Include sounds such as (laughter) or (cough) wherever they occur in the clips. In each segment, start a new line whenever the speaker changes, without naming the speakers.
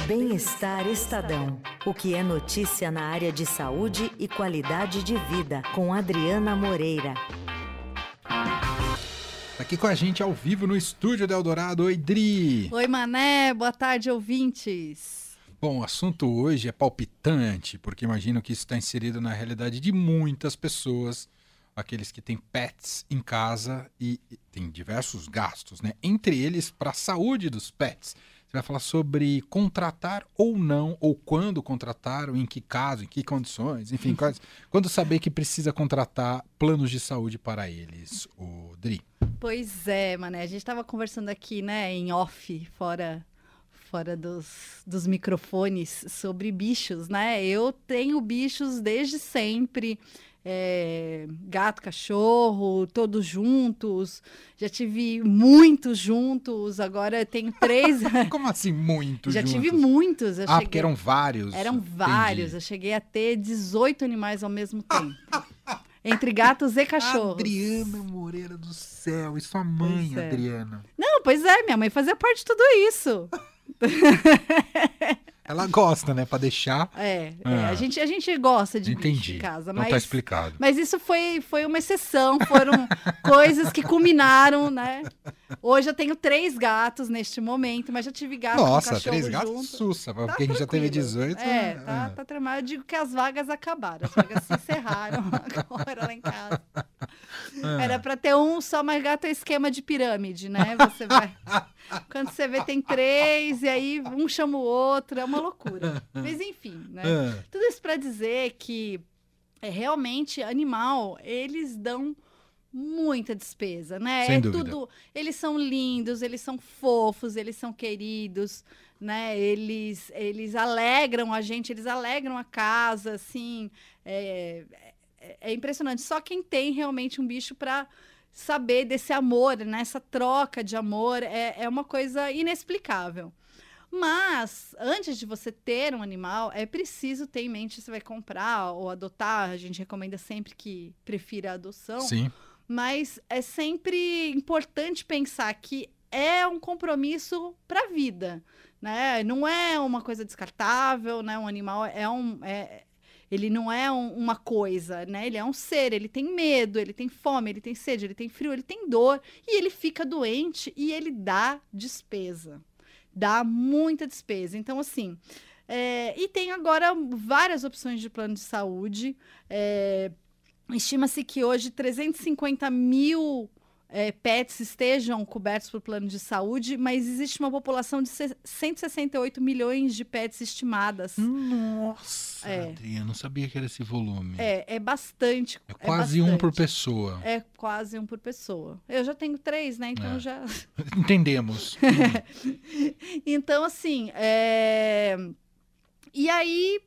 Bem-Estar Estadão. O que é notícia na área de saúde e qualidade de vida, com Adriana Moreira.
Aqui com a gente ao vivo no estúdio do Eldorado. Oi, Dri.
Oi, Mané. Boa tarde, ouvintes.
Bom, o assunto hoje é palpitante, porque imagino que isso está inserido na realidade de muitas pessoas, aqueles que têm pets em casa e têm diversos gastos, né? Entre eles para a saúde dos pets. Você vai falar sobre contratar ou não, ou quando contratar, ou em que caso, em que condições, enfim, quais, (laughs) quando saber que precisa contratar planos de saúde para eles, o Dri.
Pois é, Mané, a gente estava conversando aqui, né, em off, fora fora dos, dos microfones sobre bichos, né? Eu tenho bichos desde sempre é, gato, cachorro, todos juntos. Já tive muitos juntos, agora tenho três. (laughs)
Como assim, muitos?
Já
juntos?
tive muitos.
ah, cheguei... porque eram vários.
Eram vários. Entendi. Eu cheguei a ter 18 animais ao mesmo tempo. (laughs) Entre gatos e cachorros.
Adriana Moreira do céu, e sua mãe, é. Adriana?
Não, pois é, minha mãe fazia parte de tudo isso. (laughs)
Ela gosta, né? Pra deixar.
É, ah. é, a, gente, a gente gosta de
Entendi.
em casa.
Mas, Não tá explicado.
Mas isso foi, foi uma exceção, foram (laughs) coisas que culminaram, né? Hoje eu tenho três gatos neste momento, mas já tive gato
Nossa,
três
gatos
junto.
sussa, porque tá a gente já teve 18.
É, né? tá, é. tá tremado. Eu digo que as vagas acabaram, as vagas se encerraram (laughs) agora lá em casa. É. Era para ter um só, mas gato é esquema de pirâmide, né? Você vai. (laughs) Quando você vê, tem três, e aí um chama o outro, é uma loucura. Mas enfim, né? É. Tudo isso para dizer que é, realmente animal, eles dão muita despesa, né?
Sem
é
dúvida.
tudo. Eles são lindos, eles são fofos, eles são queridos, né? Eles, eles alegram a gente, eles alegram a casa, assim. É, é, é impressionante. Só quem tem realmente um bicho para saber desse amor, né? Essa troca de amor é, é uma coisa inexplicável. Mas, antes de você ter um animal, é preciso ter em mente se vai comprar ou adotar. A gente recomenda sempre que prefira a adoção.
Sim.
Mas é sempre importante pensar que é um compromisso para a vida, né? Não é uma coisa descartável, né? Um animal é um... É, ele não é um, uma coisa, né? Ele é um ser, ele tem medo, ele tem fome, ele tem sede, ele tem frio, ele tem dor e ele fica doente e ele dá despesa. Dá muita despesa. Então, assim. É, e tem agora várias opções de plano de saúde. É, Estima-se que hoje 350 mil é, pets estejam cobertos por plano de saúde, mas existe uma população de 168 milhões de pets estimadas.
Nossa, é. Adriana, não sabia que era esse volume.
É, é bastante.
É quase
é
um por pessoa.
É quase um por pessoa. Eu já tenho três, né? Então
É.
já. (laughs)
Entendemos. (laughs)
então, assim, é... e aí,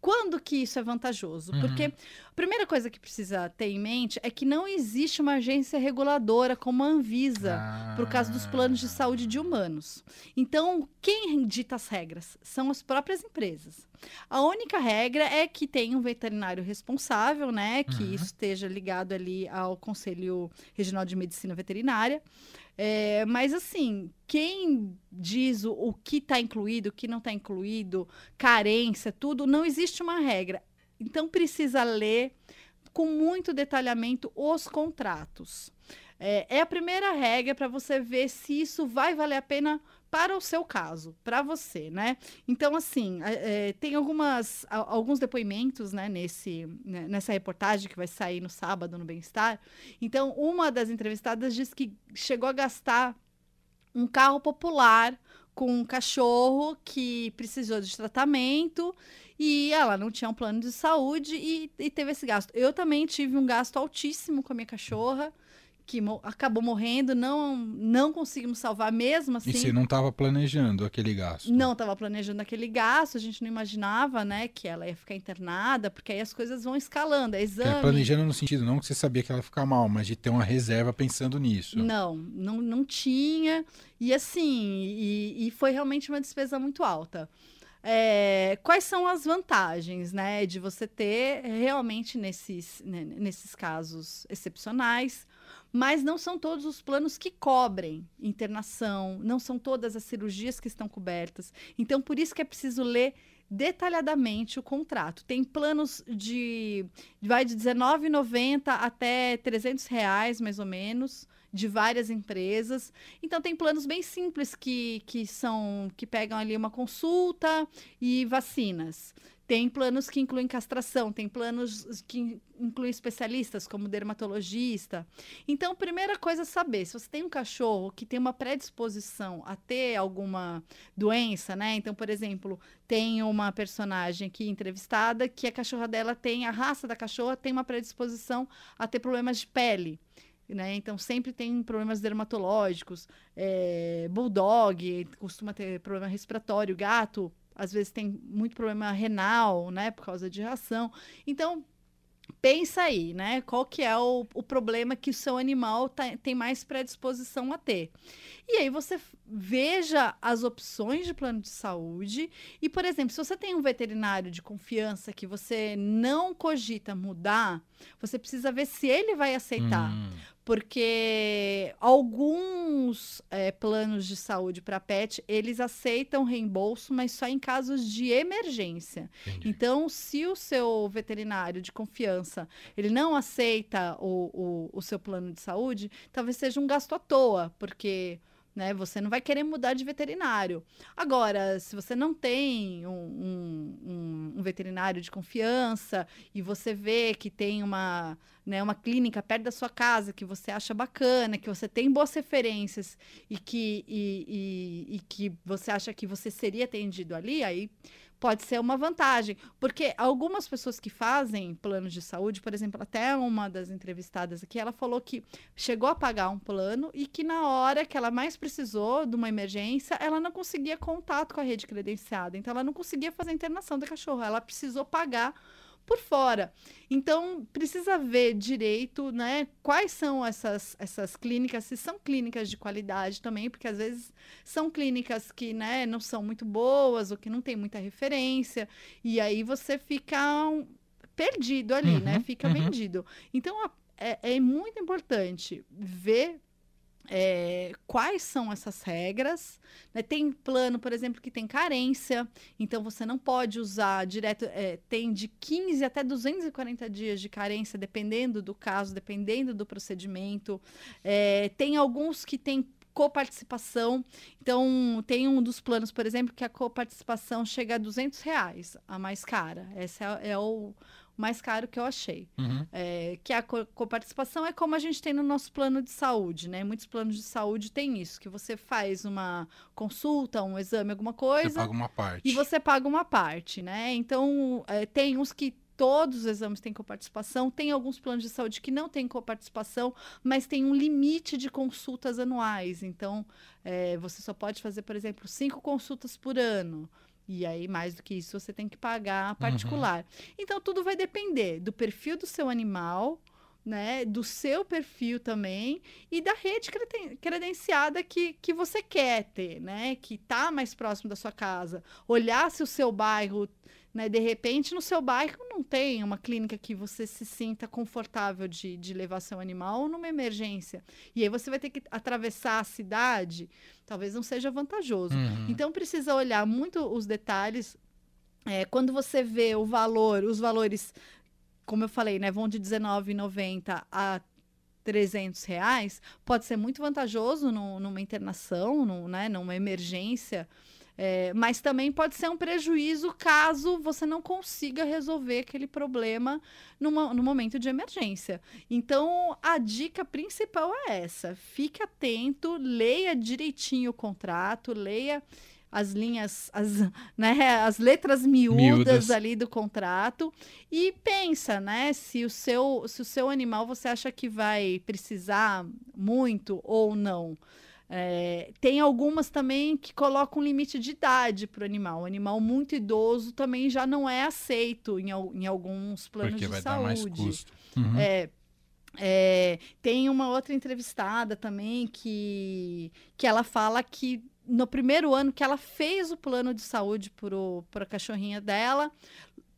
quando que isso é vantajoso?
Uhum.
Porque a primeira coisa que precisa ter em mente é que não existe uma agência reguladora como a Anvisa
Ah.
por causa dos planos de saúde de humanos. Então, quem dita as regras são as próprias empresas. A única regra é que tem um veterinário responsável, né? Que
Uhum.
isso esteja ligado ali ao Conselho Regional de Medicina Veterinária. É, mas assim, quem diz o, o que está incluído, o que não está incluído, carência, tudo, não existe uma regra. Então precisa ler com muito detalhamento os contratos. É, é a primeira regra para você ver se isso vai valer a pena para o seu caso, para você, né? Então, assim, é, tem algumas, alguns depoimentos, né, nesse, né, nessa reportagem que vai sair no sábado no Bem-Estar. Então, uma das entrevistadas disse que chegou a gastar um carro popular com um cachorro que precisou de tratamento e ela não tinha um plano de saúde e, e teve esse gasto. Eu também tive um gasto altíssimo com a minha cachorra, que mo- acabou morrendo, não, não conseguimos salvar mesmo assim.
E você não estava planejando aquele gasto?
Não estava planejando aquele gasto, a gente não imaginava, né, que ela ia ficar internada, porque aí as coisas vão escalando, é
É,
exame.
planejando no sentido não que você sabia que ela ia ficar mal, mas de ter uma reserva pensando nisso.
Não, não, não tinha. E assim, e, e foi realmente uma despesa muito alta. É, quais são as vantagens, né, de você ter realmente nesses, nesses casos excepcionais? Mas não são todos os planos que cobrem internação, não são todas as cirurgias que estão cobertas. Então, por isso que é preciso ler detalhadamente o contrato. Tem planos de vai de R$19,90 até 300 reais, mais ou menos, de várias empresas. Então tem planos bem simples que, que são que pegam ali uma consulta e vacinas. Tem planos que incluem castração, tem planos que incluem especialistas, como dermatologista. Então, primeira coisa é saber, se você tem um cachorro que tem uma predisposição a ter alguma doença, né? Então, por exemplo, tem uma personagem aqui entrevistada que a cachorra dela tem, a raça da cachorra tem uma predisposição a ter problemas de pele. Né? Então, sempre tem problemas dermatológicos. É, bulldog costuma ter problema respiratório. Gato às vezes tem muito problema renal, né, por causa de ração. Então, pensa aí, né? Qual que é o, o problema que o seu animal tá, tem mais predisposição a ter. E aí você veja as opções de plano de saúde. E, por exemplo, se você tem um veterinário de confiança que você não cogita mudar, você precisa ver se ele vai aceitar. Hum porque alguns é, planos de saúde para pet eles aceitam reembolso, mas só em casos de emergência. Entendi. Então, se o seu veterinário de confiança ele não aceita o, o, o seu plano de saúde, talvez seja um gasto à toa, porque né? Você não vai querer mudar de veterinário. Agora, se você não tem um, um, um, veterinário de confiança e você vê que tem uma, né, uma clínica perto da sua casa que você acha bacana, que você tem boas referências e que, e, e, e que você acha que você seria atendido ali, aí pode ser uma vantagem. Porque algumas pessoas que fazem planos de saúde, por exemplo, até uma das entrevistadas aqui, ela falou que chegou a pagar um plano e que na hora que ela mais precisou de uma emergência, ela não conseguia contato com a rede credenciada. Então, ela não conseguia fazer a internação da cachorro. Ela precisou pagar por fora. Então, precisa ver direito, né, quais são essas, essas clínicas, se são clínicas de qualidade também, porque às vezes são clínicas que, né, não são muito boas ou que não tem muita referência, e aí você fica um, perdido ali, né, uhum, né, fica uhum. vendido. Então, a, é, é muito importante ver é, quais são essas regras. Né? Tem plano, por exemplo, que tem carência, então você não pode usar direto. É, tem de 15 até 240 dias de carência, dependendo do caso, dependendo do procedimento. É, tem alguns que têm coparticipação. Então, tem um dos planos, por exemplo, que a coparticipação chega a 200 reais, a mais cara. Esse é, é o mais caro que eu achei. Uhum. É, que a coparticipação é como a gente tem no nosso plano de saúde, né? Muitos planos de saúde têm isso, que você faz uma consulta, um exame, alguma coisa. Você
paga uma parte.
E você paga uma parte, né? Então, é, tem uns que todos os exames têm coparticipação, tem alguns planos de saúde que não têm coparticipação, mas tem um limite de consultas anuais. Então, é, você só pode fazer, por exemplo, cinco consultas por ano. E aí, mais do que isso, você tem que pagar particular. Uhum. Então, tudo vai depender do perfil do seu animal, né, do seu perfil também e da rede credenciada que, que você quer ter, né, que está mais próximo da sua casa. Olhar se o seu bairro né? De repente, no seu bairro não tem uma clínica que você se sinta confortável de, de levar seu animal numa emergência. E aí você vai ter que atravessar a cidade, talvez não seja vantajoso. Uhum. Então, precisa olhar muito os detalhes. É, quando você vê o valor, os valores, como eu falei, né, vão de R$19,90 a 300 reais, pode ser muito vantajoso no, numa internação, no, né, numa emergência. É, mas também pode ser um prejuízo caso você não consiga resolver aquele problema numa, no momento de emergência. Então, a dica principal é essa: fique atento, leia direitinho o contrato, leia as linhas, as, (laughs) né, as letras miúdas, miúdas, ali do contrato e pensa, né, se o seu, se o seu animal você acha que vai precisar muito ou não. É, tem algumas também que colocam um limite de idade para o animal. O animal muito idoso também já não é aceito em, em alguns planos
Porque
de
vai
saúde.
Dar mais custo. Uhum.
É, é, tem uma outra entrevistada também que, que ela fala que no primeiro ano que ela fez o plano de saúde para a cachorrinha dela,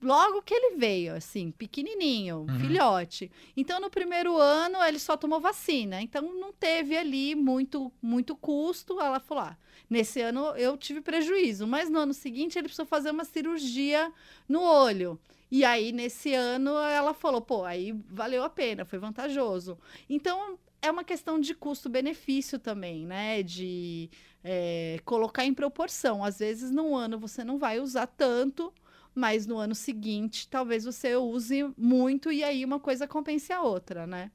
logo que ele veio, assim, pequenininho, uhum. filhote. Então, no primeiro ano, ele só tomou vacina. Então, não teve ali muito, muito custo. Ela falou: ah, nesse ano eu tive prejuízo, mas no ano seguinte ele precisou fazer uma cirurgia no olho. E aí, nesse ano, ela falou: pô, aí valeu a pena, foi vantajoso. Então, é uma questão de custo-benefício também, né? De é, colocar em proporção. Às vezes, num ano você não vai usar tanto, mas no ano seguinte talvez você use muito e aí uma coisa compense a outra, né?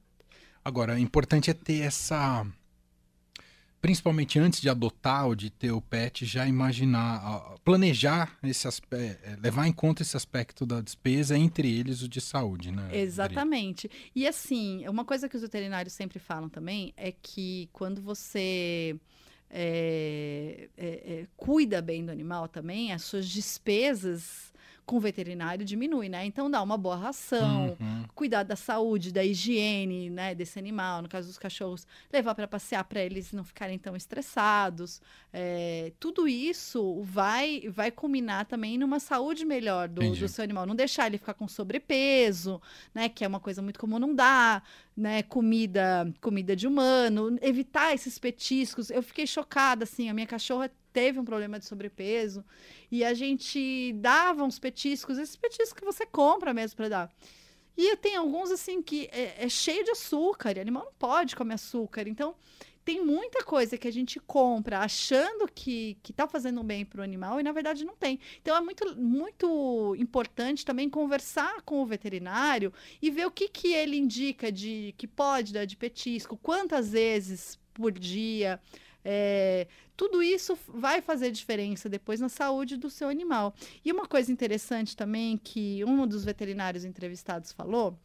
Agora, o importante é ter essa. Principalmente antes de adotar ou de ter o pet, já imaginar, planejar esse aspecto, é, levar em conta esse aspecto da despesa, entre eles o de saúde, né?
Exatamente. E assim, uma coisa que os veterinários sempre falam também é que quando você é, é, é, cuida bem do animal também, as suas despesas com o veterinário diminui, né? Então dá uma boa ração, uhum. cuidar da saúde, da higiene, né, desse animal, no caso dos cachorros, levar para passear para eles não ficarem tão estressados. É, tudo isso vai vai culminar também numa saúde melhor do, do, seu animal, não deixar ele ficar com sobrepeso, né, que é uma coisa muito comum não dar, né, comida, comida de humano, evitar esses petiscos. Eu fiquei chocada assim, a minha cachorra teve um problema de sobrepeso e a gente dava uns petiscos, esses petiscos que você compra mesmo para dar. E tem alguns assim que é, é, cheio de açúcar, e animal não pode comer açúcar. Então, tem muita coisa que a gente compra achando que, que tá fazendo bem para o animal e na verdade não tem. Então é muito, muito importante também conversar com o veterinário e ver o que, que ele indica de que pode dar de petisco, quantas vezes por dia. É, tudo isso vai fazer diferença depois na saúde do seu animal. E uma coisa interessante também que um dos veterinários entrevistados falou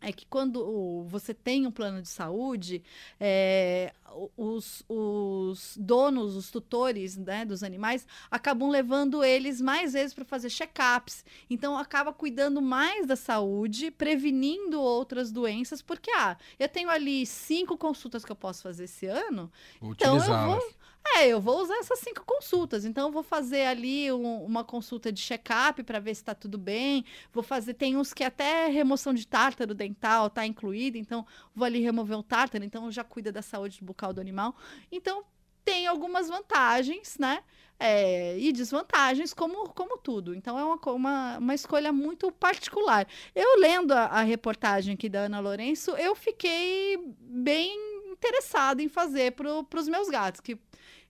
é que quando você tem um plano de saúde, é, os, os, donos, os tutores né, dos animais, acabam levando eles mais vezes para fazer check-ups. Então, acaba cuidando mais da saúde, prevenindo outras doenças, porque, ah, eu tenho ali cinco consultas que eu posso fazer esse ano, então eu vou é, eu vou usar essas cinco consultas. Então, eu vou fazer ali um, uma consulta de check-up para ver se está tudo bem. Vou fazer, tem uns que até remoção de tártaro dental está incluída. Então, vou ali remover o tártaro. Então, já cuida da saúde bucal do animal. Então, tem algumas vantagens, né? É, e desvantagens, como, como tudo. Então, é uma, uma, uma escolha muito particular. Eu lendo a, a reportagem aqui da Ana Lourenço, eu fiquei bem interessada em fazer para os meus gatos, que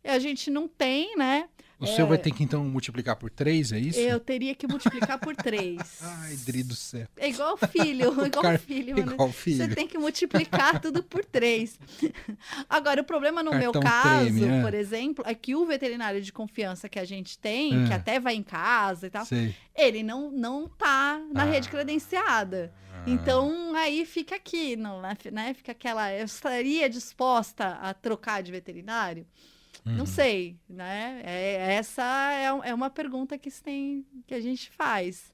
a gente não tem, né?
O é... seu vai ter que então multiplicar por três, é isso?
Eu teria que multiplicar por três. (laughs)
Ai, Dri do céu.
É igual filho, (laughs) igual Car... filho. Igual filho. Você tem que multiplicar tudo por três. (laughs) Agora, o problema no Cartão meu caso, treme, é. por exemplo, é que o veterinário de confiança que a gente tem, é. que até vai em casa e tal, Sei. ele não, não tá na ah. rede credenciada. Ah. Então, aí fica aqui, não, né? Fica aquela. Eu estaria disposta a trocar de veterinário? Uhum. Não sei, né? É, essa é, é uma pergunta que, tem, que a gente faz.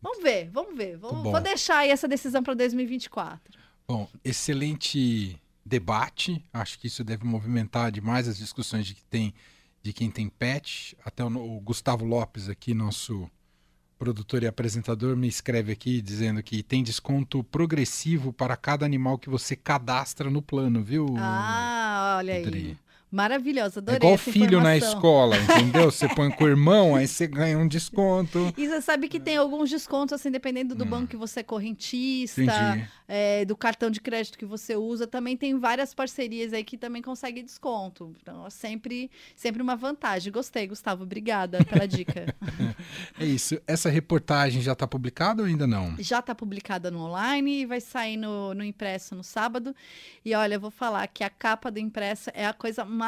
Vamos ver, vamos ver. Vou, vou deixar aí essa decisão para 2024.
Bom, excelente debate. Acho que isso deve movimentar demais as discussões de, que tem, de quem tem pet. Até o, o Gustavo Lopes aqui, nosso produtor e apresentador, me escreve aqui dizendo que tem desconto progressivo para cada animal que você cadastra no plano, viu?
Ah, olha aí. Maravilhosa, adorei.
É igual filho na escola, (laughs) entendeu? Você põe com o irmão, aí você ganha um desconto.
E você sabe que tem alguns descontos, assim, dependendo do hum. banco que você é correntista, é, do cartão de crédito que você usa, também tem várias parcerias aí que também conseguem desconto. Então, é sempre, sempre uma vantagem. Gostei, Gustavo. Obrigada pela dica. (laughs)
é isso. Essa reportagem já está publicada ou ainda não?
Já está publicada no online e vai sair no, no impresso no sábado. E olha, eu vou falar que a capa do impresso é a coisa mais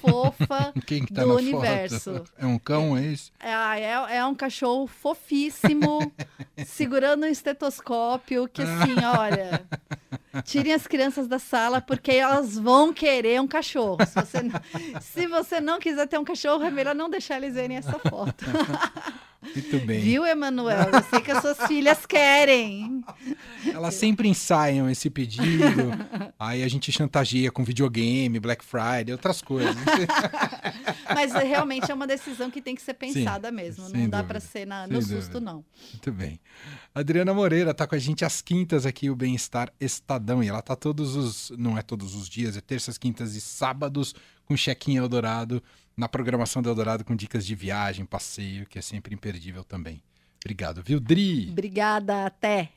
fofa (laughs) tá do universo. Foto?
É um cão, é isso?
É, é, é um cachorro fofíssimo, (laughs) segurando um estetoscópio, que assim, olha. Tirem as crianças da sala, porque elas vão querer um cachorro. Se você não, se você não quiser ter um cachorro, é melhor não deixar eles verem essa foto. (laughs)
Muito bem.
Viu, Emanuel? Eu sei que as suas filhas querem.
Elas sempre ensaiam esse pedido. aí a gente chantageia com videogame, Black Friday, outras coisas. (laughs)
Mas realmente é uma decisão que tem que ser pensada
Sim,
mesmo. Não dá
dúvida,
para ser na- no
dúvida.
susto, não.
Muito bem. Adriana Moreira tá com a gente às quintas aqui, o Bem-Estar Estadão. E ela tá todos os. Não é todos os dias, é terças, quintas e sábados com check-in Eldorado, na programação do Eldorado com dicas de viagem, passeio, que é sempre imperdível também. Obrigado, viu, Dri?
Obrigada, até.